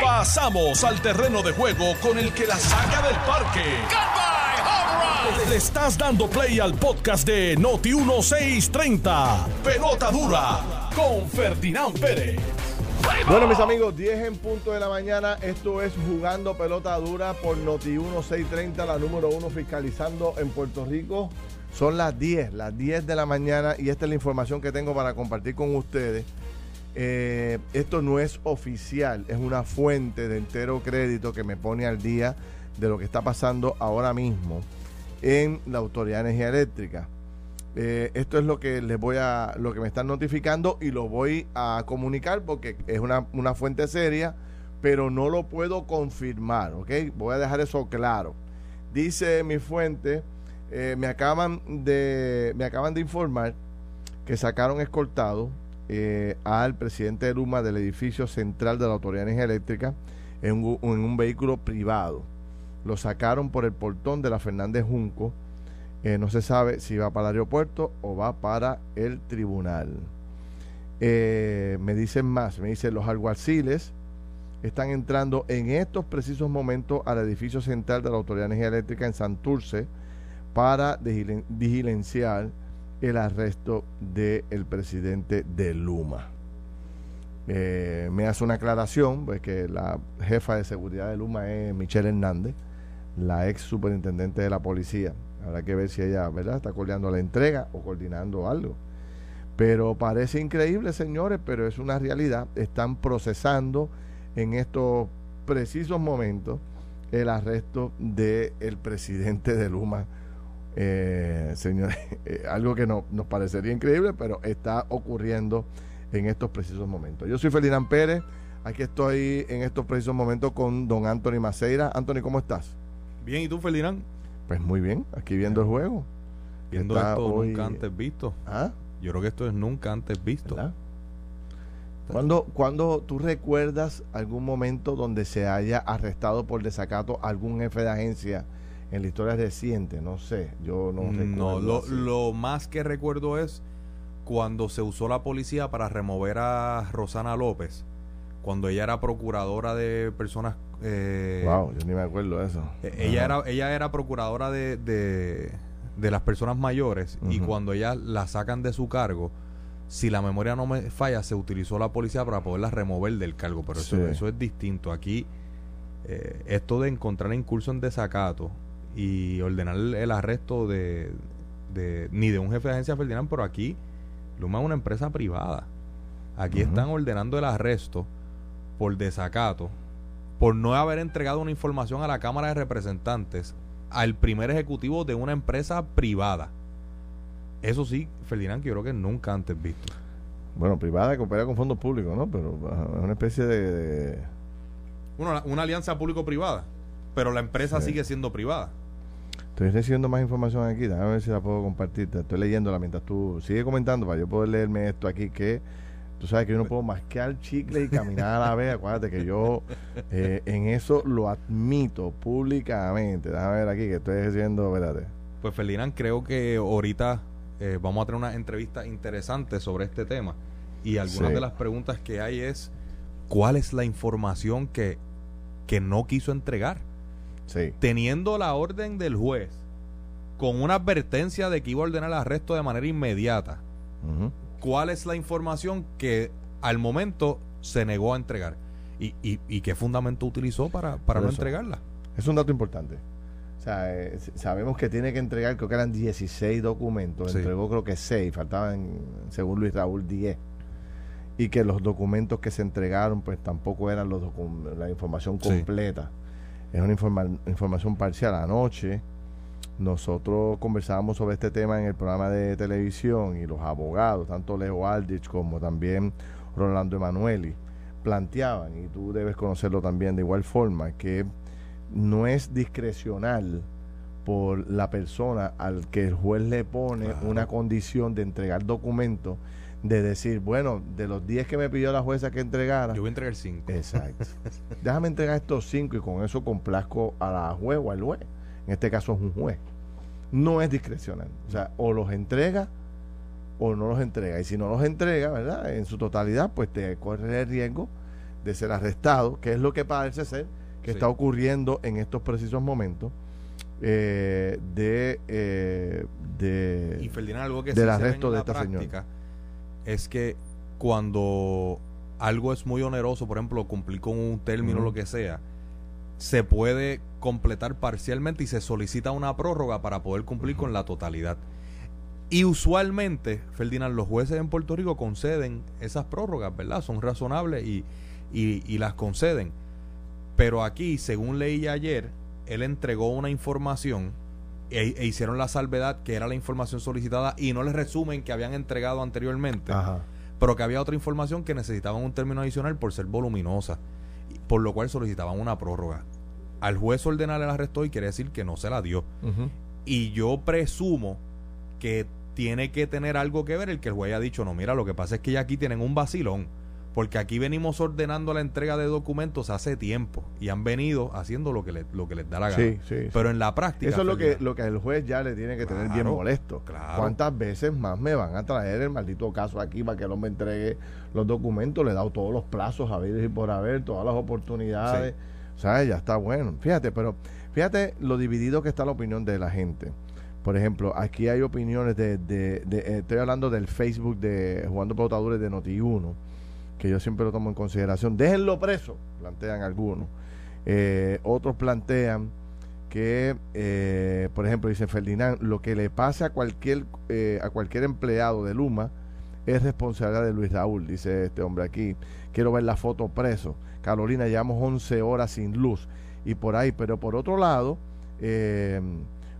Pasamos al terreno de juego con el que la saca del parque. Le estás dando play al podcast de Noti 1630. Pelota dura con Ferdinand Pérez. Bueno, mis amigos, 10 en punto de la mañana. Esto es Jugando Pelota Dura por Noti 1630, la número uno fiscalizando en Puerto Rico. Son las 10, las 10 de la mañana y esta es la información que tengo para compartir con ustedes. Eh, esto no es oficial, es una fuente de entero crédito que me pone al día de lo que está pasando ahora mismo en la Autoridad de Energía Eléctrica. Eh, esto es lo que les voy a, lo que me están notificando y lo voy a comunicar porque es una, una fuente seria, pero no lo puedo confirmar, ¿ok? Voy a dejar eso claro. Dice mi fuente, eh, me acaban de, me acaban de informar que sacaron escoltado eh, al presidente de Luma del edificio central de la Autoridad de Energía Eléctrica en un, vehículo privado. Lo sacaron por el portón de la Fernández Junco eh, no se sabe si va para el aeropuerto o va para el tribunal. Eh, me dicen más, me dicen los alguaciles están entrando en estos precisos momentos al edificio central de la Autoridad de Energía Eléctrica en Santurce para diligenciar el arresto del presidente de Luma. Eh, me hace una aclaración, pues que la jefa de seguridad de Luma es Michelle Hernández, la ex superintendente de la policía. Habrá que ver si ella, ¿verdad?, está coordinando la entrega o coordinando algo. Pero parece increíble, señores, pero es una realidad. Están procesando en estos precisos momentos el arresto del presidente de Luma. Eh, señores, eh, algo que no, nos parecería increíble, pero está ocurriendo en estos precisos momentos. Yo soy Ferdinand Pérez, aquí estoy en estos precisos momentos con don Anthony Maceira. Anthony, ¿cómo estás? Bien, ¿y tú, Ferdinand? Pues muy bien, aquí viendo el juego. Viendo esto nunca antes visto. ¿Ah? Yo creo que esto es nunca antes visto. cuando ¿Cuándo, tú recuerdas algún momento donde se haya arrestado por desacato algún jefe de agencia en la historia reciente? No sé, yo no recuerdo. No, lo, lo más que recuerdo es cuando se usó la policía para remover a Rosana López, cuando ella era procuradora de personas eh, wow, yo ni me acuerdo de eso. Eh, ella, era, ella era procuradora de, de, las personas mayores y cuando ella la sacan de su cargo, si la memoria no me falla, se utilizó la policía para poderla remover del cargo. Pero eso, eso es distinto. Aquí, eh, esto de encontrar incurso en desacato y ordenar el, arresto de, de, ni de un jefe de agencia Ferdinand, pero aquí Luma es una empresa privada. Aquí están ordenando el arresto por desacato por no haber entregado una información a la Cámara de Representantes al primer ejecutivo de una empresa privada. Eso sí, Ferdinand, que yo creo que nunca antes visto. Bueno, privada que opera con fondos públicos, ¿no? Pero es una especie de... Bueno, una alianza público-privada, pero la empresa sigue siendo privada. Estoy recibiendo más información aquí, déjame ver si la puedo compartir. estoy leyéndola mientras tú sigue comentando para yo poder leerme esto aquí que Tú sabes que yo no puedo masquear chicle y caminar a la vez. Acuérdate que yo eh, en eso lo admito públicamente. Déjame ver aquí que estoy diciendo, espérate. Pues Ferdinand, creo que ahorita eh, vamos a tener una entrevista interesante sobre este tema. Y algunas de las preguntas que hay es, ¿cuál es la información que, que no quiso entregar? Sí. Teniendo la orden del juez, con una advertencia de que iba a ordenar el arresto de manera inmediata cuál es la información que al momento se negó a entregar y, y, qué fundamento utilizó para, para no entregarla. Es un dato importante. O sea, eh, sabemos que tiene que entregar, creo que eran 16 documentos, entregó creo que 6, faltaban, según Luis Raúl, 10. Y que los documentos que se entregaron, pues tampoco eran los la información completa. Es una información parcial. Anoche, nosotros conversábamos sobre este tema en el programa de televisión y los abogados, tanto Leo Aldrich como también Rolando Emanueli, planteaban, y tú debes conocerlo también de igual forma, que no es discrecional por la persona al que el juez le pone una condición de entregar documentos, de decir, bueno, de los 10 que me pidió la jueza que entregara. Yo voy a entregar 5. Exacto. Déjame entregar estos 5 y con eso complazco a la juez o al juez en este caso es un juez, no es discrecional. O sea, o los entrega o no los entrega. Y si no los entrega, ¿verdad? En su totalidad, pues te corre el riesgo de ser arrestado, que es lo que parece ser que está ocurriendo en estos precisos momentos. Eh, de, eh, de y Ferdinand, algo que del arresto de esta señora es que cuando algo es muy oneroso, por ejemplo, cumplir con un término o lo que sea, se puede completar parcialmente y se solicita una prórroga para poder cumplir con la totalidad. Y usualmente, Ferdinand, los jueces en Puerto Rico conceden esas prórrogas, ¿verdad? Son razonables y, y las conceden. Pero aquí, según leí ayer, él entregó una información e, e, hicieron la salvedad que era la información solicitada y no le resumen que habían entregado anteriormente, pero que había otra información que necesitaban un término adicional por ser voluminosa, por lo cual solicitaban una prórroga. Al juez ordenar el arresto y quiere decir que no se la dio. Y yo presumo que tiene que tener algo que ver el que el juez haya dicho, no, mira, lo que pasa es que ya aquí tienen un vacilón porque aquí venimos ordenando la entrega de documentos hace tiempo y han venido haciendo lo que, le, lo que les da la gana. Pero en la práctica... Eso es lo que, lo que el juez ya le tiene que tener bien molesto. ¿Cuántas veces más me van a traer el maldito caso aquí para que el hombre entregue los documentos? Le he dado todos los plazos a ver y por haber, todas las oportunidades. O sea, ya está bueno. Fíjate, pero fíjate lo dividido que está la opinión de la gente. Por ejemplo, aquí hay opiniones de... de, eh, estoy hablando del Facebook de Jugando Pelotadores de Noti1 que yo siempre lo tomo en consideración. Déjenlo preso, plantean algunos. Eh, otros plantean que, eh, por ejemplo, dice Ferdinand, lo que le pase a cualquier, eh, a cualquier empleado de Luma es responsabilidad de Luis Raúl, dice este hombre aquí. Quiero ver la foto preso. Carolina, llevamos 11 horas sin luz y por ahí, pero por otro lado,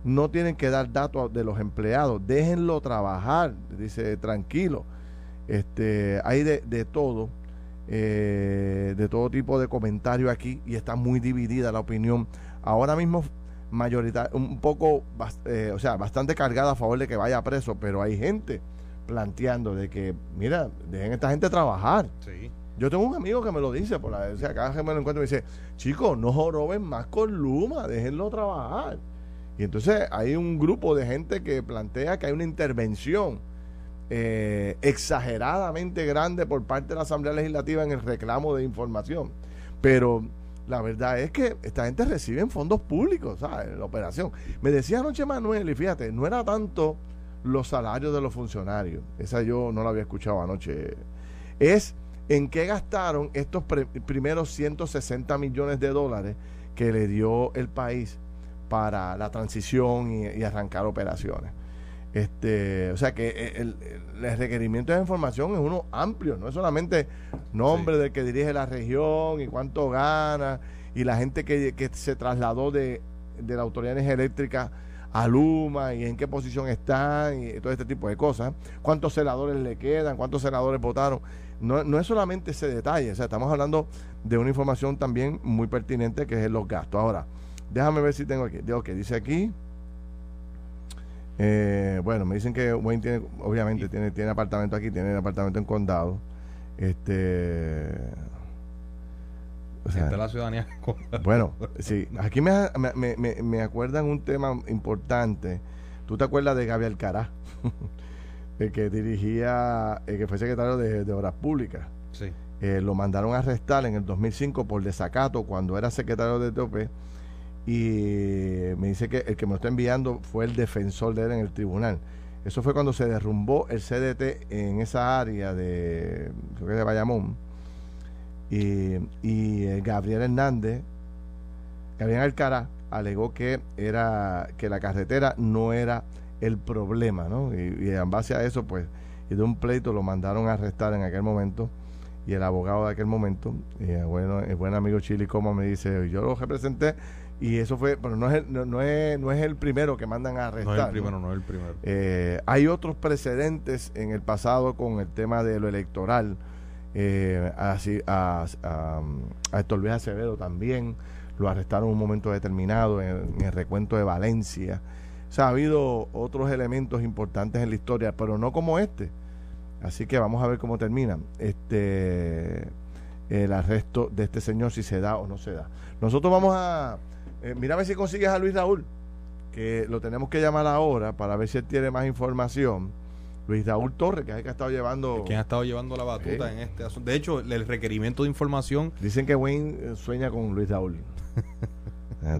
no tienen que dar datos de los empleados, déjenlo trabajar, dice tranquilo. Este, hay de, de todo, eh, de todo tipo de comentarios aquí y está muy dividida la opinión. Ahora mismo mayoritaria, un poco, eh, o sea, bastante cargada a favor de que vaya preso, pero hay gente planteando de que, mira, dejen a esta gente trabajar. Yo tengo un amigo que me lo dice, por la, o sea, cada vez que me lo encuentro me dice, chicos, no joroben más con Luma, déjenlo trabajar. Y entonces hay un grupo de gente que plantea que hay una intervención eh, exageradamente grande por parte de la Asamblea Legislativa en el reclamo de información. Pero la verdad es que esta gente recibe fondos públicos, ¿sabes? La operación. Me decía anoche Manuel, y fíjate, no era tanto los salarios de los funcionarios, esa yo no la había escuchado anoche, es en qué gastaron estos primeros 160 millones de dólares que le dio el país para la transición y arrancar operaciones. Este, o sea que eh, el, requerimiento de información es uno amplio, no es solamente nombre del que dirige la región y cuánto gana y la gente que, se trasladó de, la Autoridad de Energía Eléctrica a Luma y en qué posición están y todo este tipo de cosas. ¿Cuántos senadores le quedan? ¿Cuántos senadores votaron? No, no es solamente ese detalle, o sea, estamos hablando de una información también muy pertinente que es los gastos. Ahora, déjame ver si tengo aquí. Digo que dice aquí. Eh, bueno, me dicen que Wayne tiene, obviamente, tiene, tiene apartamento aquí, tiene apartamento en condado. Este. O sea, la ciudadanía. bueno, sí. Aquí me, me, me, me, acuerdan un tema importante. ¿Tú te acuerdas de Gabriel Cará? el que dirigía, el que fue secretario de, Obras Públicas. Sí. Eh, lo mandaron a arrestar en el 2005 por desacato cuando era secretario de TOP y me dice que el que me lo está enviando fue el defensor de él en el tribunal. Eso fue cuando se derrumbó el CDT en esa área de, creo que de Bayamón. Y, y eh, Gabriel Hernández, Gabriel Alcara, alegó que, era, que la carretera no era el problema, ¿no? Y, en base a eso, pues, y de un pleito lo mandaron a arrestar en aquel momento. Y el abogado de aquel momento, eh, bueno, el buen amigo Chili Coma me dice, yo lo representé y eso fue, pero no es, el, no, es, no es el primero que mandan a arrestar. No es el primero, no, es el primero. Eh, hay otros precedentes en el pasado con el tema de lo electoral. Eh, así, a, a, a Héctor Luis Acevedo también lo arrestaron en un momento determinado en, el recuento de Valencia. O sea, ha habido otros elementos importantes en la historia, pero no como este. Así que vamos a ver cómo termina este el arresto de este señor, si se da o no se da. Nosotros vamos a eh, mira a ver si consigues a Luis Raúl, que lo tenemos que llamar ahora para ver si él tiene más información. Luis Raúl Torres, que es el que ha estado llevando. ¿Quién ha estado llevando la batuta en este asunto? De hecho, el requerimiento de información. Dicen que Wayne eh, sueña con Luis Raúl.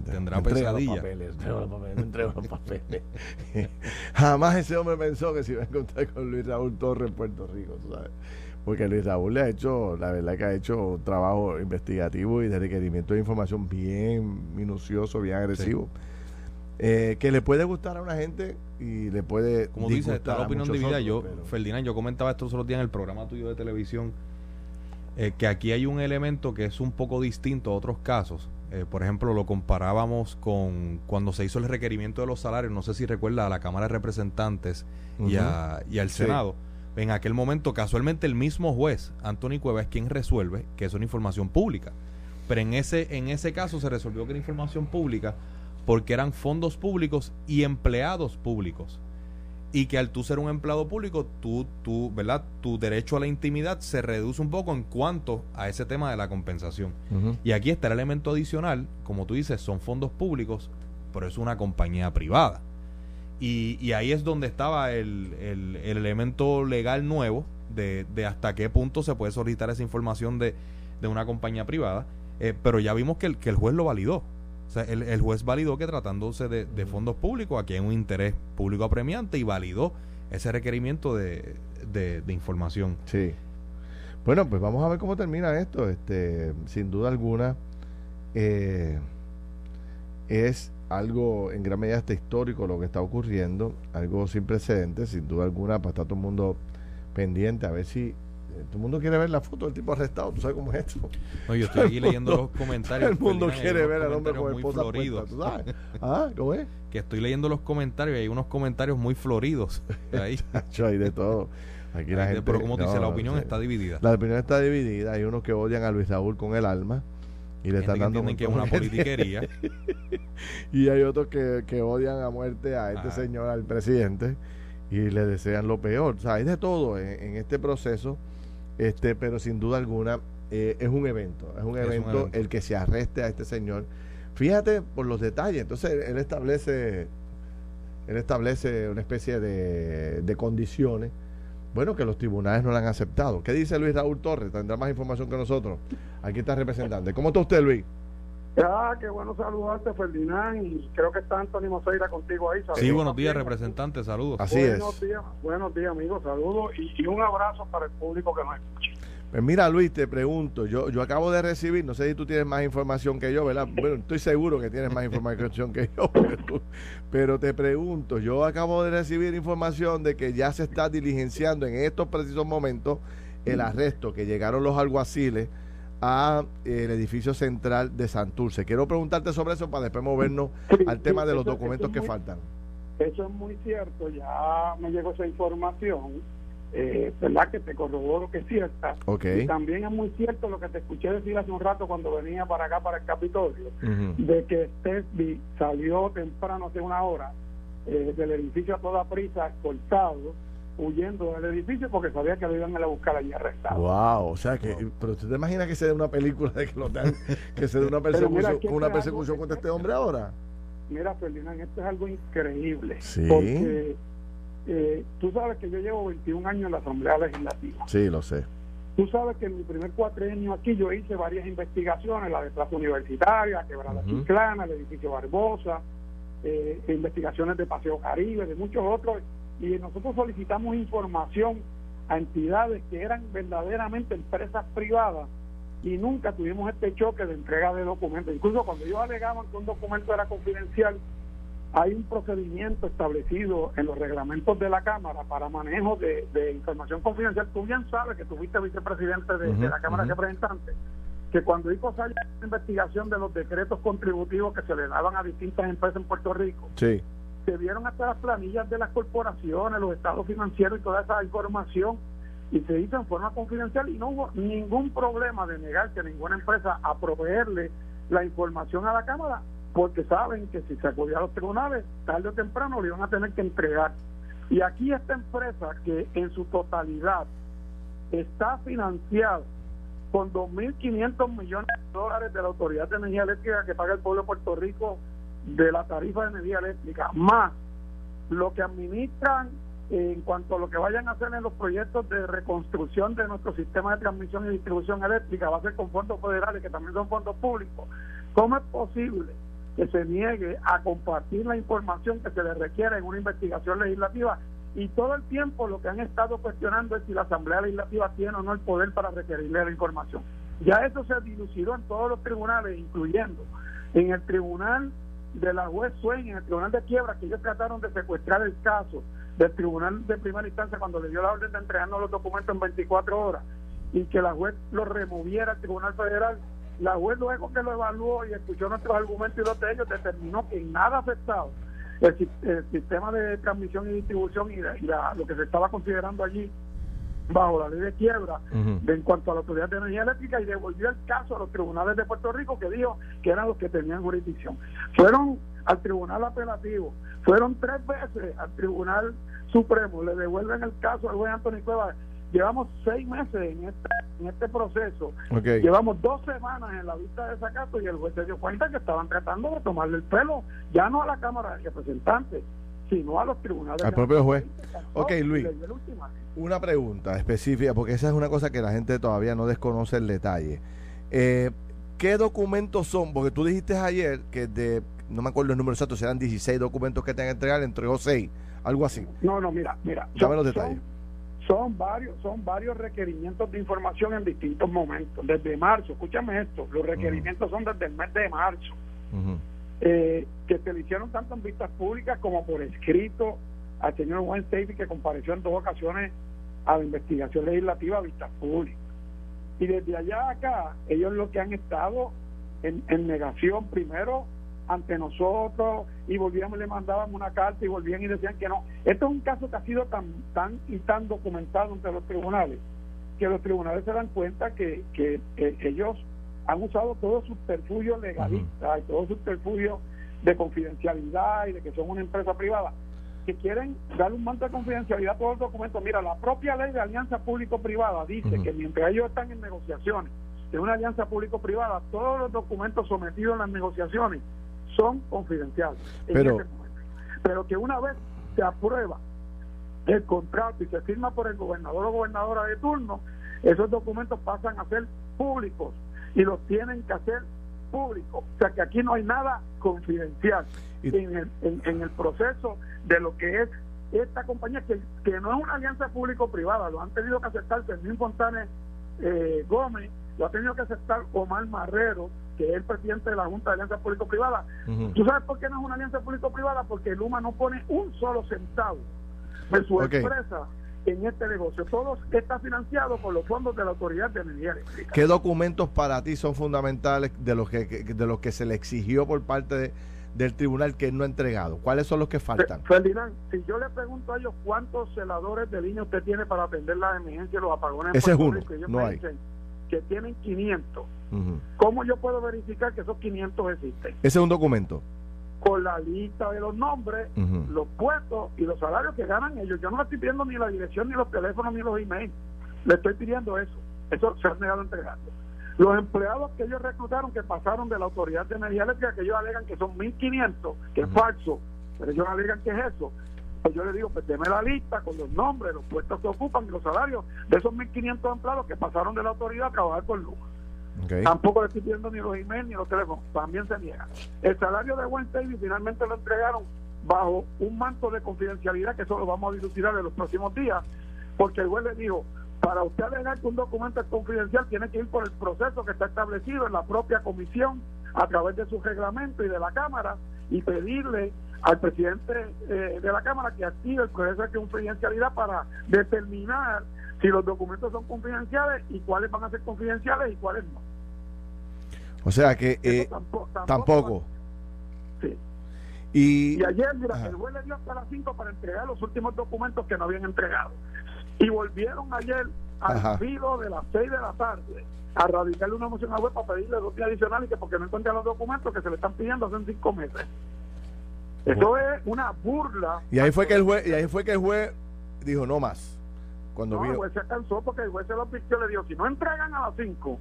Tendrá pesadilla. los papeles. Jamás ese hombre pensó que se iba a encontrar con Luis Raúl Torres en Puerto Rico, ¿sabes? Porque Luis Raúl le ha hecho, la verdad que ha hecho un trabajo investigativo y de requerimiento de información bien minucioso, bien agresivo. Eh, que le puede gustar a una gente y le puede. Como dice, está la opinión dividida. Yo, Ferdinand, yo comentaba esto los días en el programa tuyo de televisión. Eh, que aquí hay un elemento que es un poco distinto a otros casos. Eh, por ejemplo, lo comparábamos con cuando se hizo el requerimiento de los salarios, no sé si recuerda a la Cámara de Representantes y, al Senado. En aquel momento, casualmente, el mismo juez, Anthony Cueva, es quien resuelve que es una información pública. Pero en ese, en ese caso se resolvió que era información pública porque eran fondos públicos y empleados públicos. Y que al tú ser un empleado público, tú, tú, ¿verdad? tu derecho a la intimidad se reduce un poco en cuanto a ese tema de la compensación. Y aquí está el elemento adicional, como tú dices, son fondos públicos, pero es una compañía privada. Y, ahí es donde estaba el, el, elemento legal nuevo de, de, hasta qué punto se puede solicitar esa información de, de una compañía privada. Eh, pero ya vimos que el, que el juez lo validó. El, juez validó que tratándose de, fondos públicos, aquí hay un interés público apremiante y validó ese requerimiento de, información. Sí. Bueno, pues vamos a ver cómo termina esto. Este, sin duda alguna, eh, es algo en gran medida hasta histórico lo que está ocurriendo, algo sin precedentes, sin duda alguna, para estar todo el mundo pendiente a ver si todo el mundo quiere ver la foto del tipo arrestado, ¿tú sabes cómo es esto? No, yo estoy aquí leyendo los comentarios. El mundo quiere ver al hombre con esposa floridos. ¿tú sabes? ¿Ah? ¿Cómo es? Que estoy leyendo los comentarios y hay unos comentarios muy floridos ahí. hay de todo. Aquí la gente, pero como te dice, la opinión está dividida. La opinión está dividida. Hay unos que odian a Luis Raúl con el alma y le están dando que es una politiquería. y hay otros que, que odian a muerte a este señor, al presidente, y le desean lo peor. O sea, hay de todo en este proceso este, pero sin duda alguna eh, es un evento, es un evento, el que se arreste a este señor. Fíjate por los detalles, entonces él establece, él establece una especie de, de condiciones, bueno, que los tribunales no le han aceptado. ¿Qué dice Luis Raúl Torres? Tendrá más información que nosotros. Aquí está el representante. ¿Cómo está usted, Luis? Ah, qué bueno saludarte, Ferdinand, y creo que está Antonio Moseira contigo ahí. sí, buenos días, representante, saludos. Así buenos Días, buenos días, amigos, saludos y, un abrazo para el público que nos escucha. Pues mira, Luis, te pregunto, yo, yo acabo de recibir, no sé si tú tienes más información que yo, ¿verdad? Bueno, estoy seguro que tienes más información que yo, pero, pero te pregunto, yo acabo de recibir información de que ya se está diligenciando en estos precisos momentos el arresto, que llegaron los alguaciles a el edificio central de Santurce. Quiero preguntarte sobre eso para después movernos al tema de los documentos que faltan. Eso es muy cierto, ya me llegó esa información, eh, ¿verdad? Que te corroboro que es cierta. Y también es muy cierto lo que te escuché decir hace un rato cuando venía para acá, para el Capitolio, de que Stesby salió temprano, hace una hora, eh, del edificio a toda prisa, cortado huyendo del edificio porque sabía que lo iban a buscar allí arrestado. Wow, o sea que, pero usted te imagina que se dé una película de que lo dan, que se dé una persecución, una persecución contra este hombre ahora. Mira, Ferdinand, esto es algo increíble. Sí. Porque eh, tú sabes que yo llevo 21 años en la Asamblea Legislativa. Sí, lo sé. Tú sabes que en mi primer cuatrienio aquí yo hice varias investigaciones, la de Plaza Universitaria, Quebrada uh Chiclana, el edificio Barbosa, eh, investigaciones de Paseo Caribe, de muchos otros y nosotros solicitamos información a entidades que eran verdaderamente empresas privadas y nunca tuvimos este choque de entrega de documentos. Incluso cuando ellos alegaban que un documento era confidencial, hay un procedimiento establecido en los reglamentos de la Cámara para manejo de, información confidencial. Tú bien sabes que tuviste vicepresidente de, la Cámara de Representantes, que cuando hizo salió la investigación de los decretos contributivos que se le daban a distintas empresas en Puerto Rico, sí se vieron hasta las planillas de las corporaciones, los estados financieros y toda esa información y se hizo en forma confidencial y no hubo ningún problema de negarse a ninguna empresa a proveerle la información a la Cámara porque saben que si se acudía a los tribunales, tarde o temprano le iban a tener que entregar. Y aquí esta empresa que en su totalidad está financiada con 2.500 millones de dólares de la Autoridad de Energía Eléctrica que paga el pueblo de Puerto Rico de la tarifa de energía eléctrica, más lo que administran en cuanto a lo que vayan a hacer en los proyectos de reconstrucción de nuestro sistema de transmisión y distribución eléctrica, va a ser con fondos federales, que también son fondos públicos. ¿Cómo es posible que se niegue a compartir la información que se le requiere en una investigación legislativa? Y todo el tiempo lo que han estado cuestionando es si la Asamblea Legislativa tiene o no el poder para requerirle la información. Ya eso se dilucidó en todos los tribunales, incluyendo en el tribunal de la juez Swain, en el tribunal de quiebra, que ellos trataron de secuestrar el caso del tribunal de primera instancia cuando le dio la orden de entregarnos los documentos en 24 horas y que la juez lo removiera al tribunal federal. La juez luego que lo evaluó y escuchó nuestros argumentos y los de ellos determinó que en nada afectado el, el sistema de transmisión y distribución y, lo que se estaba considerando allí bajo la ley de quiebra en cuanto a la Autoridad de Energía Eléctrica y devolvió el caso a los tribunales de Puerto Rico que dijo que eran los que tenían jurisdicción. Fueron al tribunal apelativo, fueron tres veces al tribunal supremo, le devuelven el caso al juez Antonio Cuevas. Llevamos seis meses en este, en este proceso. Llevamos dos semanas en la vista de ese caso y el juez se dio cuenta que estaban tratando de tomarle el pelo, ya no a la Cámara de Representantes, sino a los tribunales. Al propio juez. Ok, Luis. Una pregunta específica, porque esa es una cosa que la gente todavía no desconoce el detalle. Eh, ¿Qué documentos son? Porque tú dijiste ayer que de, no me acuerdo el número exacto, serán 16 documentos que te que entregar, entregó 6, algo así. No, no, mira, mira. Dame los detalles. Son, varios, son varios requerimientos de información en distintos momentos. Desde marzo, escúchame esto, los requerimientos son desde el mes de marzo. Eh, que se le hicieron tanto en vistas públicas como por escrito al señor Juan Stacy, que compareció en dos ocasiones a la investigación legislativa a vistas públicas. Y desde allá acá, ellos lo que han estado en, negación primero ante nosotros y volvíamos le mandábamos una carta y volvían y decían que no. Esto es un caso que ha sido tan, tan y tan documentado entre los tribunales que los tribunales se dan cuenta que, que, ellos han usado todo su subterfugio legalista y todo su subterfugio de confidencialidad y de que son una empresa privada que quieren dar un manto de confidencialidad a todos los documentos. Mira, la propia ley de alianza público-privada dice que mientras ellos están en negociaciones de una alianza público-privada, todos los documentos sometidos en las negociaciones son confidenciales. Pero, pero que una vez se aprueba el contrato y se firma por el gobernador o gobernadora de turno, esos documentos pasan a ser públicos y los tienen que hacer públicos. O sea que aquí no hay nada confidencial en el, en el proceso de lo que es esta compañía, que, que no es una alianza público-privada, lo han tenido que aceptar Fermín Fontanes eh, Gómez, lo ha tenido que aceptar Omar Marrero, que es el presidente de la Junta de Alianza Público-Privada. ¿Tú sabes por qué no es una alianza público-privada? Porque Luma no pone un solo centavo de su empresa en este negocio. Todo está financiado por los fondos de la Autoridad de Energía Eléctrica. ¿Qué documentos para ti son fundamentales de los que, de los que se le exigió por parte de del tribunal que no ha entregado? ¿Cuáles son los que faltan? Ferdinand, si yo le pregunto a ellos cuántos celadores de línea usted tiene para atender las emergencias y los apagones, ese es uno, no hay. que tienen 500. ¿Cómo yo puedo verificar que esos 500 existen? Ese es un documento. Con la lista de los nombres, los puestos y los salarios que ganan ellos. Yo no le estoy pidiendo ni la dirección, ni los teléfonos, ni los emails. Le estoy pidiendo eso. Eso se ha negado a entregarlo. Los empleados que ellos reclutaron, que pasaron de la Autoridad de Energía Eléctrica, que ellos alegan que son 1.500, que es falso, pero ellos alegan que es eso. Pues yo les digo, pues deme la lista con los nombres, los puestos que ocupan y los salarios de esos 1.500 empleados que pasaron de la autoridad a trabajar con Tampoco le estoy pidiendo ni los emails ni los teléfonos, también se niega. El salario de Wednesday finalmente lo entregaron bajo un manto de confidencialidad que eso lo vamos a dilucidar en los próximos días, porque el juez le dijo, para usted alegar que un documento es confidencial, tiene que ir por el proceso que está establecido en la propia comisión a través de su reglamento y de la Cámara y pedirle al presidente eh, de la Cámara que active el proceso de confidencialidad para determinar si los documentos son confidenciales y cuáles van a ser confidenciales y cuáles no. O sea que eh, tampoco, Sí. Y, ayer, mira, el juez le dio hasta las 5 para entregar los últimos documentos que no habían entregado. Y volvieron ayer al filo de las 6 de la tarde a radicarle una moción a web para pedirle dos días adicionales que porque no encuentran los documentos que se le están pidiendo hace cinco meses. Eso es una burla. Y ahí fue que el juez, y ahí fue que el juez dijo no más. Cuando no, el juez se cansó porque el juez se lo advirtió, le dijo, si no entregan a las 5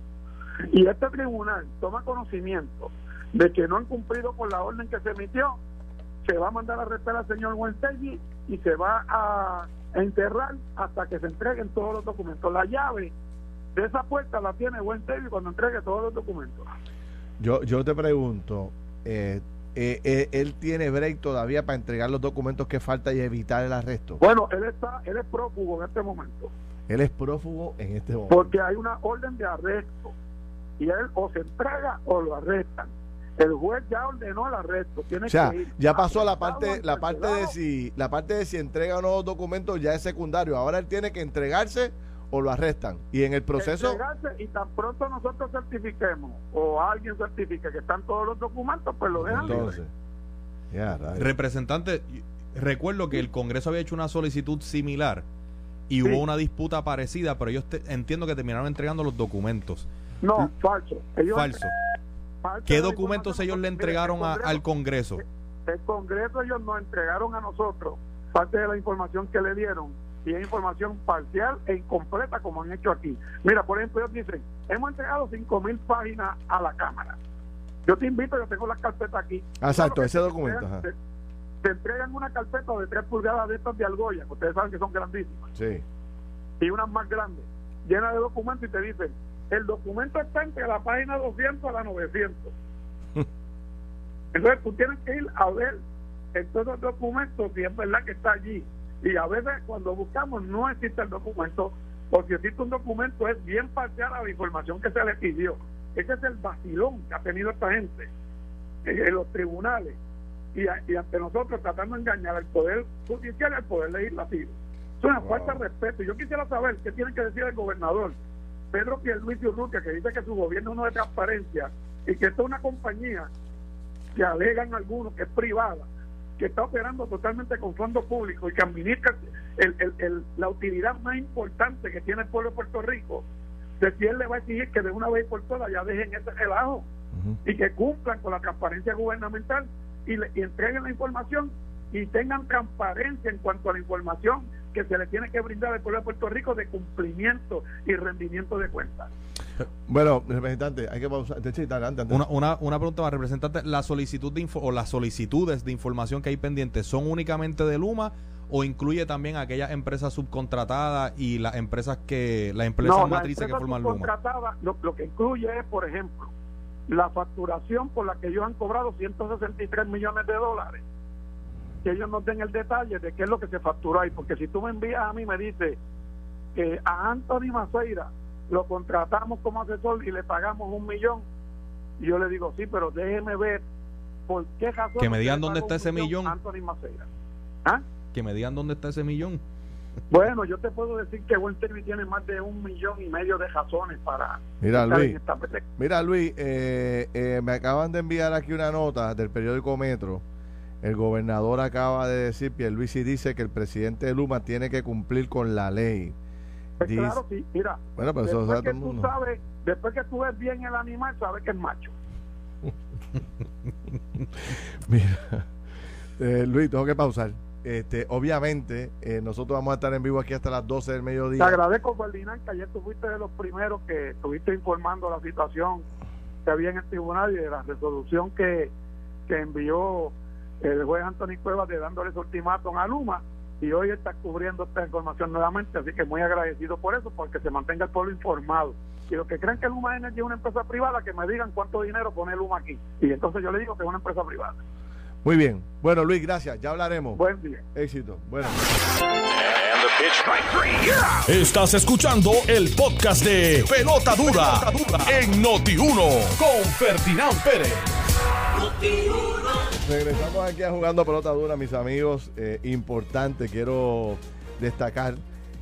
y este tribunal toma conocimiento de que no han cumplido con la orden que se emitió, se va a mandar a arrestar al señor Wenstegi y se va a enterrar hasta que se entreguen todos los documentos. La llave de esa puerta la tiene David cuando entregue todos los documentos. Yo, yo te pregunto, eh, eh, eh, él tiene break todavía para entregar los documentos que falta y evitar el arresto. Bueno, él está, él es prófugo en este momento. Él es prófugo en este momento. Porque hay una orden de arresto y él o se entrega o lo arrestan. El juez ya ordenó el arresto. Tiene o sea, que ir ya pasó la parte, la parte de si, la parte de si entrega o no documentos ya es secundario. Ahora él tiene que entregarse o lo arrestan. Y en el proceso, Entregarse y tan pronto nosotros certifiquemos o alguien certifique que están todos los documentos, pues lo dejan libre. entonces. Representante, recuerdo que el Congreso había hecho una solicitud similar y Sí. hubo una disputa parecida, pero ellos te- entiendo que terminaron entregando los documentos. No, falso. Ellos- Falso. falso ¿Qué documentos ellos le entregaron el a- Congreso- al Congreso? El Congreso ellos nos entregaron a nosotros parte de la información que le dieron y es información parcial e incompleta como han hecho aquí. Mira, por ejemplo, ellos dicen, hemos entregado 5 mil páginas a la Cámara. Yo te invito, yo tengo las carpetas aquí. Ah, exacto, Claro, ese documento. Te, te entregan una carpeta de 3 pulgadas de estas de argolla, que ustedes saben que son grandísimas, Sí. y unas más grandes, llenas de documentos y te dicen, el documento está entre la página 200 a la 900. Entonces tú tienes que ir a ver en todos los documentos si es verdad que está allí. Y a veces cuando buscamos no existe el documento, porque existe un documento es bien parcial a la información que se le pidió. Ese es el vacilón que ha tenido esta gente en, los tribunales y, a- y ante nosotros tratando de engañar al Poder Judicial y al Poder Legislativo. Es una Wow. falta de respeto. Yo quisiera saber qué tiene que decir el gobernador Pedro Pierluisi Urrutia, que dice que su gobierno es uno de transparencia y que esto es una compañía que alegan algunos que es privada, que está operando totalmente con fondos públicos y que administra el- el- el- la utilidad más importante que tiene el pueblo de Puerto Rico, de si él le va a exigir que de una vez por todas ya dejen ese relajo y que cumplan con la transparencia gubernamental y, le- y entreguen la información y tengan transparencia en cuanto a la información que se le tiene que brindar al pueblo de Puerto Rico de cumplimiento y rendimiento de cuentas. Bueno, representante, hay que pausar. Te eché adelante, antes. Una, una, una pregunta más, representante. ¿La solicitud de info, o las solicitudes de información que hay pendientes son únicamente de Luma o incluye también aquellas empresas subcontratadas y las empresas que las empresas la matrices que empresa forman Luma? lo, lo que incluye es, por ejemplo, la facturación por la que ellos han cobrado 163 millones de dólares. Que ellos nos den el detalle de qué es lo que se facturó ahí. Porque si tú me envías a mí, me dice que a Anthony Maceira lo contratamos como asesor y le pagamos un millón. Y yo le digo, sí, pero déjeme ver por qué razón. Que me digan dónde está ese millón. ¿Ah? Que me digan dónde está ese millón. Bueno, yo te puedo decir que Buen tiene más de un millón y medio de razones para Mira, Luis. esta. Mira, Luis, eh, eh, me acaban de enviar aquí una nota del periódico Metro. El gobernador acaba de decir, Pierluisi dice que el presidente de Luma tiene que cumplir con la ley. Pues Dice- claro, sí, mira, Bueno, pero después sabe que tú sabes, después que tú ves bien el animal, sabes que es macho. Mira, eh, Luis, tengo que pausar. Este, obviamente, eh, nosotros vamos a estar en vivo aquí hasta las 12 del Te mediodía. agradezco, Ferdinand, que ayer tú fuiste de los primeros que estuviste informando la situación que había en el tribunal y de la resolución que, que envió el juez Anthony Cuevas de dándole ese ultimátum a Luma y hoy está cubriendo esta información nuevamente, así que muy agradecido por eso, porque se mantenga el pueblo informado. Y los que creen que Luma Energy es una empresa privada, que me digan cuánto dinero pone Luma aquí. Y entonces yo le digo que es una empresa privada. Muy bien. Bueno, Luis, gracias. Ya hablaremos. Buen día. Éxito. Bueno. Estás escuchando el podcast de Pelota Dura, en Noti1 con Ferdinand Pérez. Regresamos aquí a Jugando Pelota Dura, mis amigos. Eh, importante, quiero destacar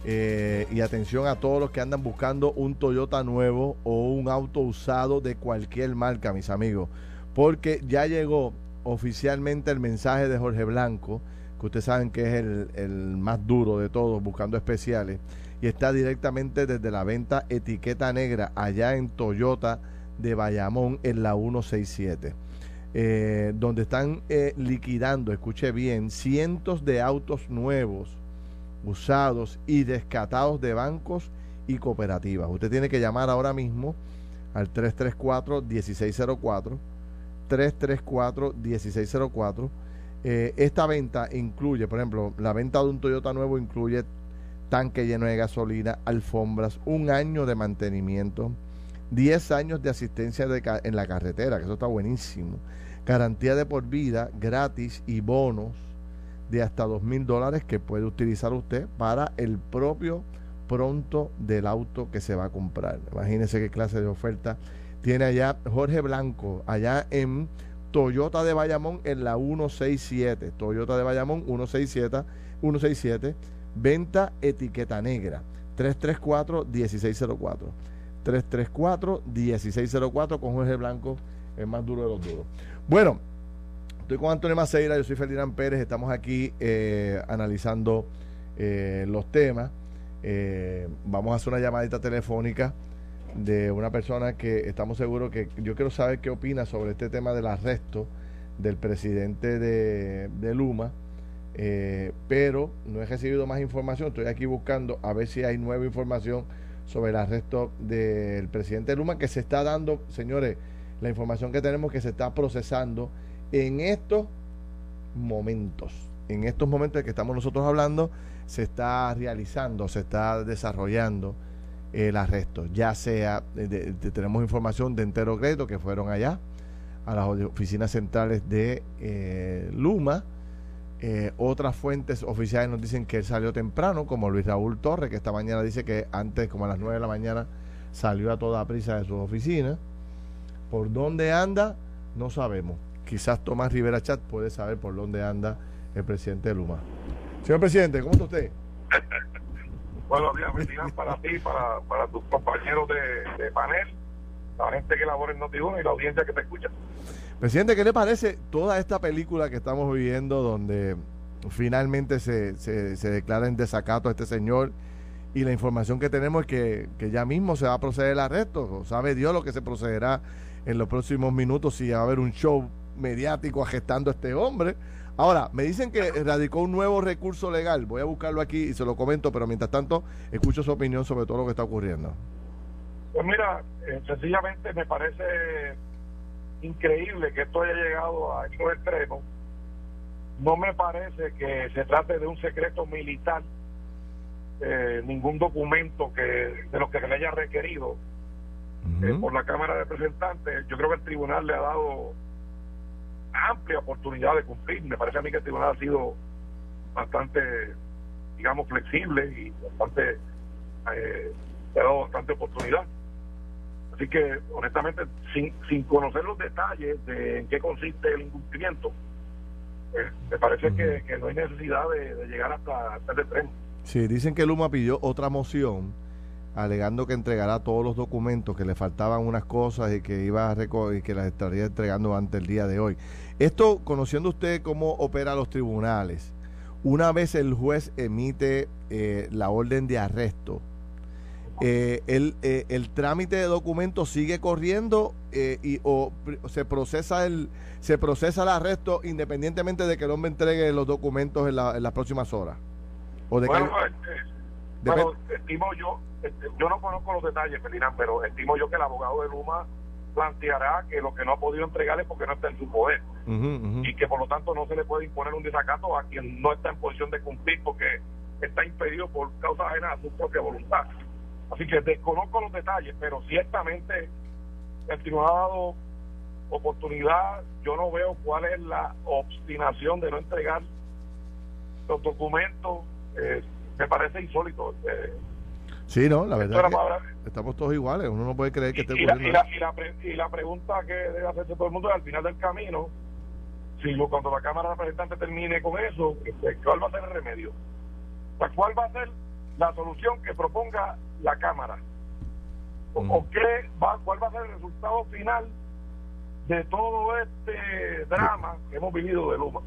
eh, y atención a todos los que andan buscando un Toyota nuevo o un auto usado de cualquier marca, mis amigos. Porque ya llegó oficialmente el mensaje de Jorge Blanco, que ustedes saben que es el, el más duro de todos, buscando especiales. Y está directamente desde la venta etiqueta negra allá en Toyota de Bayamón en la 167 eh, donde están eh, liquidando, escuche bien, cientos de autos nuevos, usados y descatados de bancos y cooperativas. Usted tiene que llamar ahora mismo al 334-1604, 334-1604 Eh, esta venta incluye, por ejemplo, la venta de un Toyota nuevo incluye tanque lleno de gasolina, alfombras, un año de mantenimiento, 10 años de asistencia en la carretera, que eso está buenísimo, garantía de por vida gratis y bonos de hasta dos mil dólares que puede utilizar usted para el propio pronto del auto que se va a comprar. Imagínese qué clase de oferta tiene allá Jorge Blanco, allá en Toyota de Bayamón en la 167. Toyota de Bayamón 167, 167 venta etiqueta negra. 334-1604. 334-1604 con Jorge Blanco, el más duro de los duros. Bueno, estoy con Antonio Maceira, yo soy Ferdinand Pérez, estamos aquí eh, analizando eh, los temas. Eh, vamos a hacer una llamadita telefónica de una persona que estamos seguros que yo quiero saber qué opina sobre este tema del arresto del presidente de, Luma, eh, pero no he recibido más información, estoy aquí buscando a ver si hay nueva información sobre el arresto del presidente de Luma que se está dando, señores, la información que tenemos que se está procesando en estos momentos, en estos momentos de que estamos nosotros hablando, se está realizando, se está desarrollando el arresto, ya sea, tenemos información de entero crédito que fueron allá a las oficinas centrales de eh, Luma, eh, otras fuentes oficiales nos dicen que él salió temprano, como Luis Raúl Torres, que esta mañana dice que antes, como a las 9 de la mañana, salió a toda prisa de su oficina. ¿Por dónde anda? No sabemos. Quizás Tomás Rivera Chat puede saber por dónde anda el presidente de Luma. Señor presidente, ¿cómo está usted? Buenos días, bendiciones para ti, para, para tus compañeros de, panel, la gente que labora en Notiuno y la audiencia que te escucha. Presidente, ¿qué le parece toda esta película que estamos viviendo donde finalmente se, se, declara en desacato a este señor y la información que tenemos es que, que ya mismo se va a proceder el arresto? ¿Sabe Dios lo que se procederá en los próximos minutos si va a haber un show mediático agestando a este hombre? Ahora, me dicen que radicó un nuevo recurso legal. Voy a buscarlo aquí y se lo comento, pero mientras tanto, escucho su opinión sobre todo lo que está ocurriendo. Pues mira, eh, sencillamente me parece increíble que esto haya llegado a estos extremos. No me parece que se trate de un secreto militar, eh, ningún documento que de lo que se le haya requerido eh, por la Cámara de Representantes. Yo creo que el tribunal le ha dado amplia oportunidad de cumplir. Me parece a mí que el tribunal ha sido bastante, digamos, flexible y bastante, eh, ha dado bastante oportunidad. Así que, honestamente, sin, sin conocer los detalles de en qué consiste el incumplimiento, pues, me parece que, que, no hay necesidad de, llegar hasta, hasta el tren. Sí, dicen que Luma pidió otra moción alegando que entregará todos los documentos, que le faltaban unas cosas y que iba a y que las estaría entregando antes el día de hoy. Esto, conociendo usted cómo opera los tribunales, una vez el juez emite eh, la orden de arresto, eh, el, eh, el, trámite de documentos sigue corriendo y o se procesa el se procesa el arresto independientemente de que el hombre entregue los documentos en, las próximas horas o de bueno, que, estimo yo este, yo no conozco los detalles Ferdinand pero estimo yo que el abogado de Luma planteará que lo que no ha podido entregarle porque no está en su poder y que por lo tanto no se le puede imponer un desacato a quien no está en posición de cumplir porque está impedido por causa ajena a su propia voluntad. Así que desconozco los detalles, pero ciertamente el tribunal ha dado oportunidad. Yo no veo cuál es la obstinación de no entregar los documentos. Eh, me parece insólito. Eh, Sí, no, la verdad que estamos todos iguales. Uno no puede creer que esté ocurriendo. Y la, y, la, y, la, pregunta que debe hacerse todo el mundo es al final del camino, si cuando la Cámara de Representantes termine con eso, este, ¿cuál va a ser el remedio? ¿cuál va a ser la solución que proponga la Cámara? ¿O, qué va, cuál va a ser el resultado final de todo este drama que hemos vivido de Luma?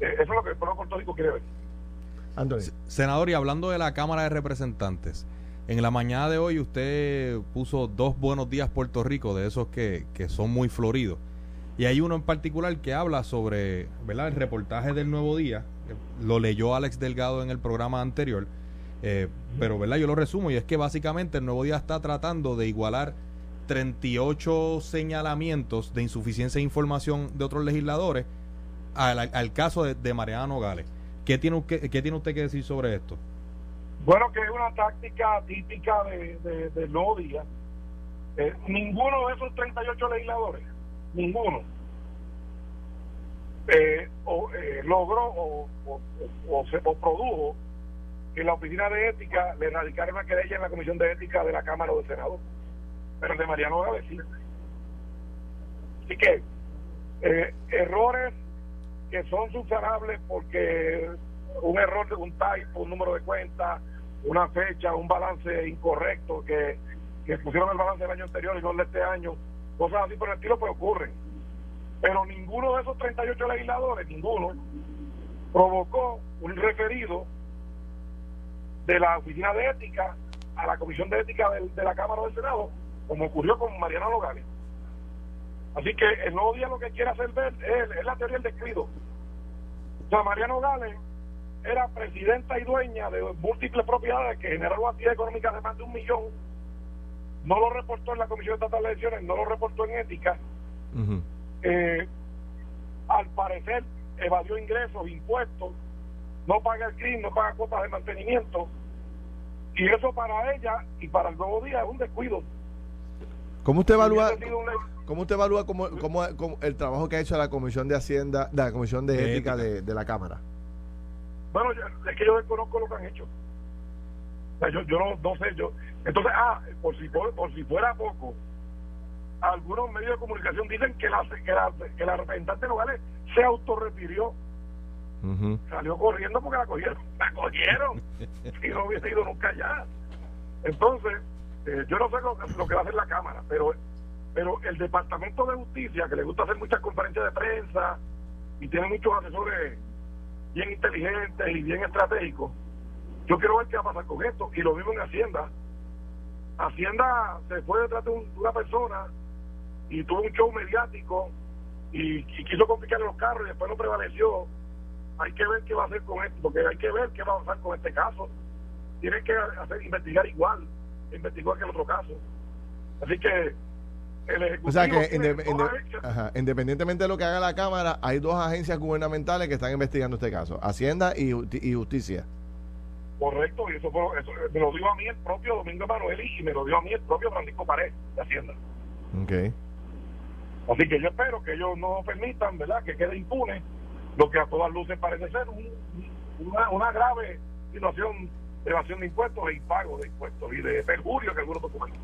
Eh, eso es lo que el pueblo puerto quiere ver. Senador, y hablando de la Cámara de Representantes, en la mañana de hoy usted puso dos buenos días Puerto Rico, de esos que, son muy floridos. Y hay uno en particular que habla sobre ¿verdad? el reportaje del Nuevo Día. Lo leyó Alex Delgado en el programa anterior. Eh, pero ¿verdad? yo lo resumo y es que básicamente el Nuevo Día está tratando de igualar 38 señalamientos de insuficiencia de información de otros legisladores al, caso de, Mariano Gales. ¿Qué tiene, qué, tiene usted que decir sobre esto? Bueno, que es una táctica típica de, de, Lodia. Eh, ninguno de esos 38 legisladores, ninguno, eh, o, eh, logró o, o, se produjo que la oficina de ética le radicara una querella en la comisión de ética de la Cámara o del Senado. Pero el de Mariano sí. Así que eh, errores que son subsanables porque un error de un typo, un número de cuenta, una fecha, un balance incorrecto que, que pusieron el balance del año anterior y no el de este año, cosas así por el estilo pues ocurren. Pero ninguno de esos 38 legisladores, ninguno, provocó un referido de la Oficina de Ética a la Comisión de Ética de, la Cámara del Senado, como ocurrió con Mariana Logales. Así que el nuevo día lo que quiere hacer ver es, la teoría del descuido. O sea, Mariano Gales era presidenta y dueña de múltiples propiedades que generaron actividad económica de más de un millón. No lo reportó en la Comisión Estatal de Elecciones, no lo reportó en ética. Eh, al parecer evadió ingresos, impuestos, no paga el crimen, no paga cuotas de mantenimiento. Y eso para ella y para el nuevo día es un descuido. ¿Cómo usted evalúa? ¿Cómo usted evalúa cómo, el trabajo que ha hecho la Comisión de Hacienda, la Comisión de, Ética, De, la Cámara? Bueno, es que yo desconozco lo que han hecho. yo, yo no, sé, yo. Entonces, ah, por si, por, si fuera poco, algunos medios de comunicación dicen que la, que la, que la representante Nogales se autorrefirió. Salió corriendo porque la cogieron. La cogieron. si no hubiese ido nunca allá. Entonces, eh, yo no sé lo, lo, que va a hacer la Cámara, pero pero el Departamento de Justicia, que le gusta hacer muchas conferencias de prensa y tiene muchos asesores bien inteligentes y bien estratégicos, yo quiero ver qué va a pasar con esto. Y lo mismo en Hacienda. Hacienda se fue detrás de una persona y tuvo un show mediático y, quiso complicarle los carros y después no prevaleció. Hay que ver qué va a hacer con esto, porque hay que ver qué va a pasar con este caso. Tiene que hacer, investigar igual, investigar que el otro caso. Así que o sea que independientemente de lo que haga la Cámara, hay dos agencias gubernamentales que están investigando este caso, Hacienda y, Justicia. Correcto, y eso, me lo dio a mí el propio Domingo Emanuel y me lo dio a mí el propio Francisco Pared de Hacienda. Ok. Así que yo espero que ellos no permitan, ¿verdad?, que quede impune lo que a todas luces parece ser una, una grave situación evasión de impuestos e impago de impuestos y de perjurio que algunos documentos.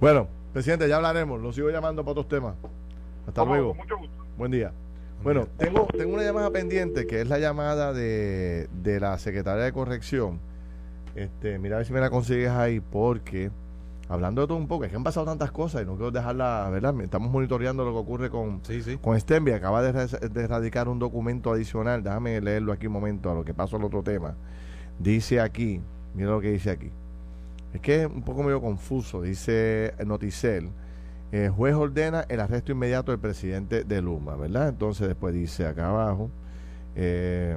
Bueno, Presidente, ya hablaremos. Lo sigo llamando para otros temas. Hasta luego. Buen día. Bueno, tengo, tengo una llamada pendiente que es la llamada de, de la secretaria de corrección. Este, mira a ver si me la consigues ahí, porque hablando de todo un poco, es que han pasado tantas cosas y no quiero dejarla, ¿verdad? Estamos monitoreando lo que ocurre con, con Stenby. Acaba de, de erradicar un documento adicional. Déjame leerlo aquí un momento a lo que pasó al otro tema. Dice aquí, mira lo que dice aquí. Es que es un poco medio confuso, dice Noticel. El juez ordena el arresto inmediato del presidente de Luma, ¿verdad? Entonces después dice acá abajo. Eh,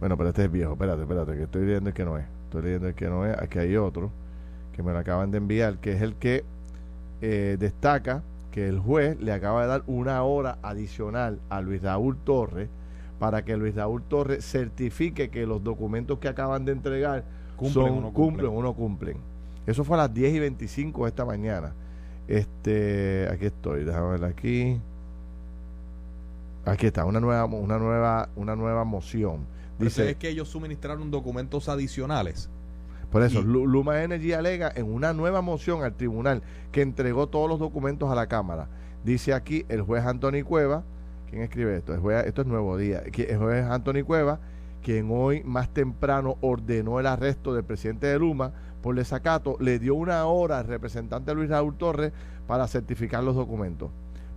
bueno, pero este es viejo, espérate, espérate, que estoy leyendo el que no es. Estoy leyendo el que no es. Aquí hay otro que me lo acaban de enviar, que es el que eh, destaca que el juez le acaba de dar una hora adicional a Luis Raúl Torres para que Luis Raúl Torres certifique que los documentos que acaban de entregar ¿Cumplen o no cumplen? o no cumplen. Eso fue a las 10 y 25 de esta mañana. Este, aquí estoy, déjame ver aquí. Aquí está, una nueva, una nueva, una nueva moción. Dice es que ellos suministraron documentos adicionales. Por eso, Luma Energy alega en una nueva moción al tribunal que entregó todos los documentos a la Cámara. Dice aquí el juez Anthony Cueva, ¿quién escribe esto? esto es Nuevo Día. El juez Anthony Cueva quien hoy más temprano ordenó el arresto del presidente de Luma por desacato, le dio una hora al representante Luis Raúl Torres para certificar los documentos.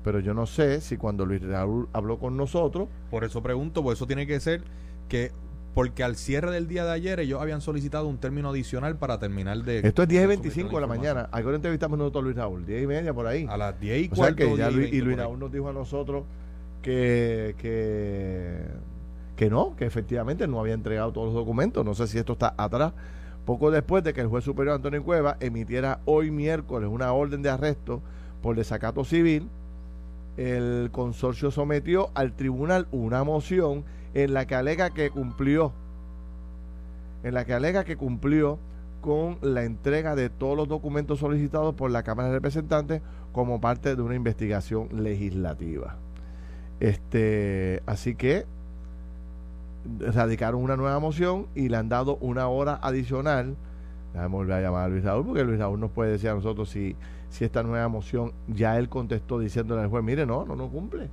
Pero yo no sé si cuando Luis Raúl habló con nosotros... Por eso pregunto, pues eso tiene que ser que porque al cierre del día de ayer ellos habían solicitado un término adicional para terminar de... Esto es 10 y 25 de la, mañana. Ahora entrevistamos nosotros a Luis Raúl, 10 y media por ahí. A las 10 y cuarto. y Luis Raúl nos dijo a nosotros que, que que no, que efectivamente no había entregado todos los documentos. No sé si esto está atrás. Poco después de que el juez superior Antonio Cueva emitiera hoy miércoles una orden de arresto por desacato civil, el consorcio sometió al tribunal una moción en la que alega que cumplió, en la que alega que cumplió con la entrega de todos los documentos solicitados por la Cámara de Representantes como parte de una investigación legislativa. Este, así que radicaron una nueva moción y le han dado una hora adicional. Déjame volver a llamar a Luis Raúl porque Luis Raúl nos puede decir a nosotros si, si esta nueva moción ya él contestó diciéndole al juez, mire, no, no, no cumple.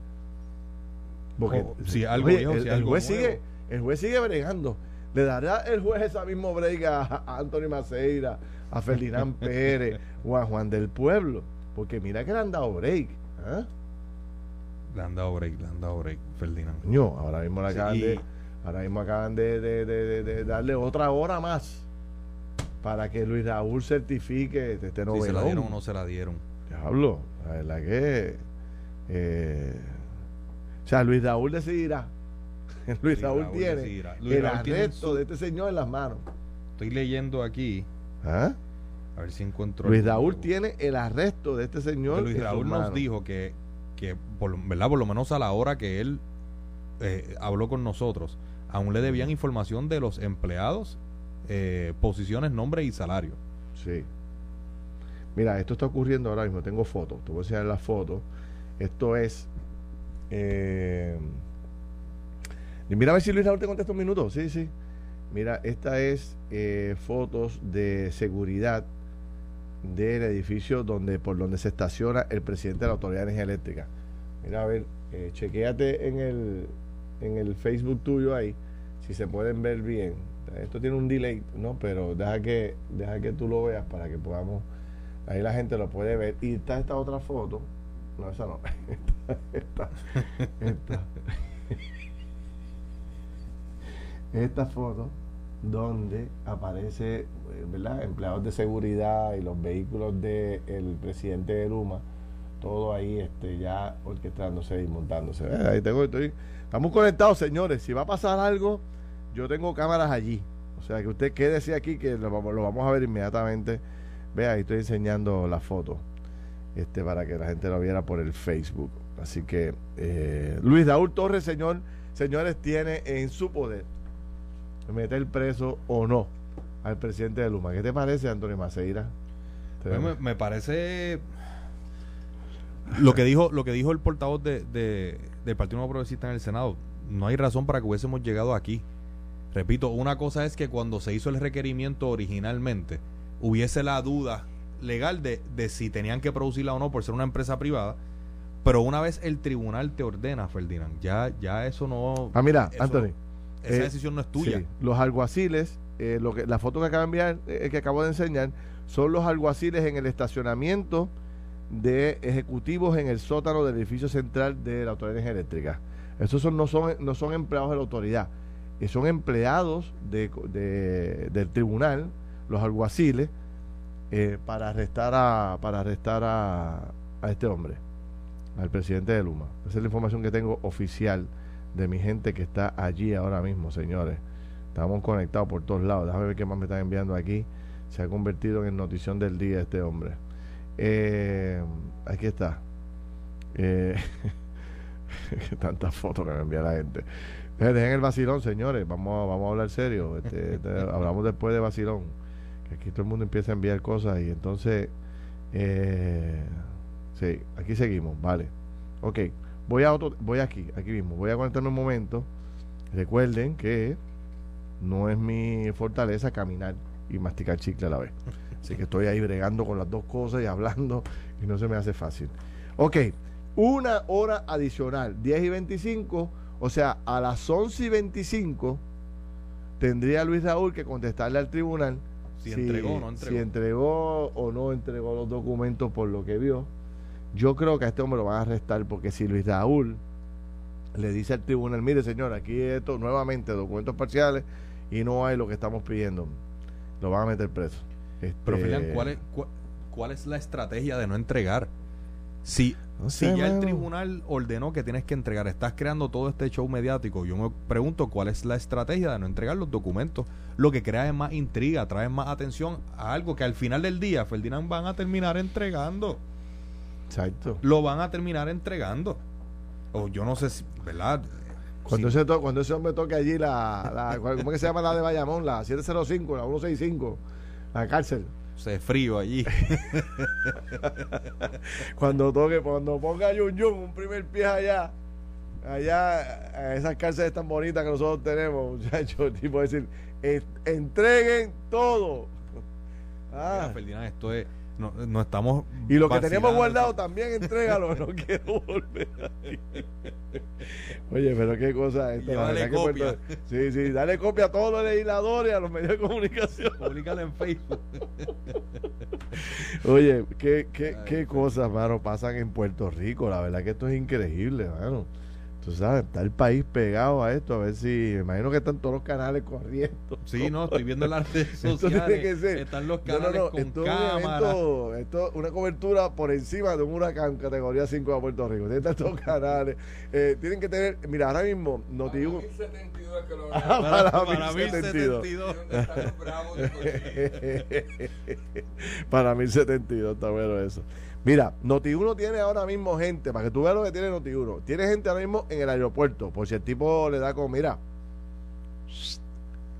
Porque si algo el, juez sigue, el juez sigue bregando. ¿Le dará el juez esa mismo break a, Anthony Maceira, a Ferdinand Pérez o a Juan del Pueblo? Porque mira que le han dado break. ¿eh? Le han dado break, le han dado break, Ferdinand. No, ahora mismo le acaban de Ahora mismo acaban de, darle otra hora más para que Luis Raúl certifique este novelón. Si se la dieron o no se la dieron. Diablo, la verdad que... Eh, o sea, Luis Raúl decidirá. Luis, Raúl, tiene el arresto de este señor en las manos. Estoy leyendo aquí. ¿Ah? A ver si encuentro. Luis Raúl tiene el arresto de este señor. Luis Raúl nos dijo que, que por, ¿verdad? por lo menos a la hora que él eh, habló con nosotros, aún le debían información de los empleados, eh, posiciones, nombre y salario. Sí. Mira, esto está ocurriendo ahora mismo. Tengo fotos. Te voy a enseñar las fotos. Esto es. Eh, mira a ver si Luis Raúl te contesta un minuto. Sí, sí. Mira, esta es eh, fotos de seguridad del edificio donde por donde se estaciona el presidente de la Autoridad de Energía Eléctrica. Mira, a ver, eh, chequéate en el, en el Facebook tuyo ahí, si se pueden ver bien. Esto tiene un delay, ¿no? Pero deja que, deja que tú lo veas para que podamos. Ahí la gente lo puede ver. Y está esta otra foto. No, esa no. esta, esta, esta, foto donde aparece, Empleados de seguridad y los vehículos del el presidente de Luma todo ahí este ya orquestándose y montándose. Ahí tengo, estoy, estamos conectados, señores. Si va a pasar algo, yo tengo cámaras allí. O sea, que usted quédese aquí que lo, vamos a ver inmediatamente. Vea, ahí estoy enseñando la foto este, para que la gente lo viera por el Facebook. Así que eh, Luis Raúl Torres, señor, señores, tiene en su poder meter preso o no al presidente de Luma. ¿Qué te parece, Antonio Maceira? Me parece lo que dijo lo que dijo el portavoz de, del Partido Nuevo Progresista en el Senado, no hay razón para que hubiésemos llegado aquí. Repito, una cosa es que cuando se hizo el requerimiento originalmente hubiese la duda legal de, de si tenían que producirla o no por ser una empresa privada, pero una vez el tribunal te ordena, Ferdinand, ya, ya eso no... Ah, mira, Anthony. esa eh, decisión no es tuya. los alguaciles, eh, lo que, la foto que acabo de enviar, eh, que acabo de enseñar, son los alguaciles en el estacionamiento de ejecutivos en el sótano del edificio central de la Autoridad Eléctrica. Esos son, no, son, no son empleados de la autoridad, eh, son empleados de, del tribunal, los alguaciles, para arrestar a para arrestar a, a, este hombre, al presidente de Luma. Esa es la información que tengo oficial de mi gente que está allí ahora mismo, señores. Estamos conectados por todos lados. Déjame ver qué más me están enviando aquí. Se ha convertido en notición del día este hombre. Eh, aquí está. Eh, tantas fotos que me envía la gente. Dejen el vacilón, señores. Vamos, vamos a hablar serio. Este, este, hablamos después de vacilón. Que aquí todo el mundo empieza a enviar cosas y entonces. Eh, sí, aquí seguimos. Vale. Ok. Voy a otro. Voy aquí, aquí mismo. Voy a conectarme un momento. Recuerden que no es mi fortaleza caminar y masticar chicle a la vez. Así que estoy ahí bregando con las dos cosas y hablando y no se me hace fácil. Ok, una hora adicional, 10 y 25, o sea, a las 11 y 25 tendría Luis Raúl que contestarle al tribunal si, entregó o no entregó. Si entregó o no entregó los documentos por lo que vio. Yo creo que a este hombre lo van a arrestar porque si Luis Raúl le dice al tribunal, mire señor, aquí esto nuevamente documentos parciales y no hay lo que estamos pidiendo, lo van a meter preso. Pero este, ¿cuál es, cuál, es la estrategia de no entregar? Si, si ya el tribunal ordenó que tienes que entregar, estás creando todo este show mediático, yo me pregunto cuál es la estrategia de no entregar los documentos. Lo que crea es más intriga, trae más atención a algo que al final del día Ferdinand van a terminar entregando. Exacto. lo van a terminar entregando. O yo no sé si, ¿verdad? Cuando, Sí. ese, cuando ese hombre toque allí la, la- ¿Cómo que se llama la de Bayamón? La 705, la 165, la cárcel. se frío allí. Cuando toque, cuando ponga Yun Yun un primer pie allá, allá, esas cárceles tan bonitas que nosotros tenemos, muchachos, el tipo decir, "En- entreguen todo. Ah, Mira, Ferdinand, esto es. No, no estamos. y lo que teníamos guardado también entrégalo, no quiero volver aquí. Oye, pero qué cosa esta. Dale verdad que copia. Puerto- sí, sí, dale copia a todos los legisladores, a los medios de comunicación. Públicalo en Facebook. Oye, qué, qué, Ay, qué cosas, mano, pasan en Puerto Rico. La verdad que esto es increíble, mano. Tú sabes, está el país pegado a esto. A ver si. Me imagino que están todos los canales corriendo. Sí, no, estoy viendo en las redes Esto tiene sociales. que ser. Están los No, no, canales no. con Esto un cámara. evento, esto es una cobertura por encima de un huracán categoría 5 de Puerto Rico. Tienen tantos canales. Eh, tienen que tener. Mira, ahora mismo, Noti Para 1072 que lo Ah, para para 1072. 1072. ¿Dónde están los bravos de Cochín? para 1072 está bueno eso. Mira, Noti1 tiene ahora mismo gente, para que tú veas lo que tiene Noti1. Tiene gente ahora mismo en el aeropuerto, por si el tipo le da como, mira,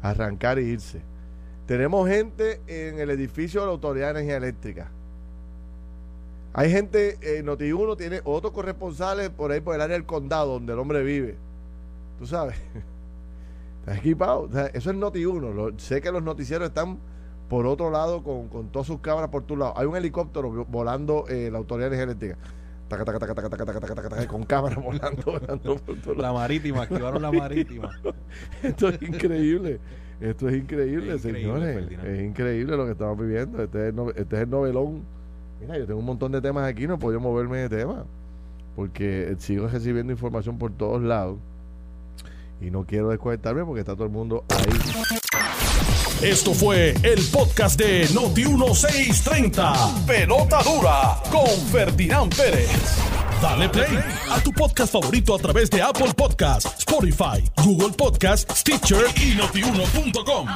arrancar y irse. Tenemos gente en el edificio de la Autoridad de Energía Eléctrica. Hay gente, eh, Noti1 tiene otros corresponsales por ahí por el área del condado donde el hombre vive. Tú sabes. Está equipado. Eso es Noti1. Lo- sé que los noticieros están por otro lado con, con todas sus cámaras por tu lado. Hay un helicóptero volando eh, la autoridad energética. Taca, taca, taca, con cámara volando, volando por tu lado. La marítima, activaron la marítima. Esto es increíble. Esto es increíble, es señores. Increíble, es increíble lo que estamos viviendo. Este es, no, este es el novelón. Mira, yo tengo un montón de temas aquí, no he podido moverme de tema. Porque eh, sigo recibiendo información por todos lados. Y no quiero desconectarme porque está todo el mundo ahí. Esto fue el podcast de Noti1630. Pelota dura con Ferdinand Pérez. Dale play a tu podcast favorito a través de Apple Podcasts, Spotify, Google Podcasts, Stitcher y notiuno.com.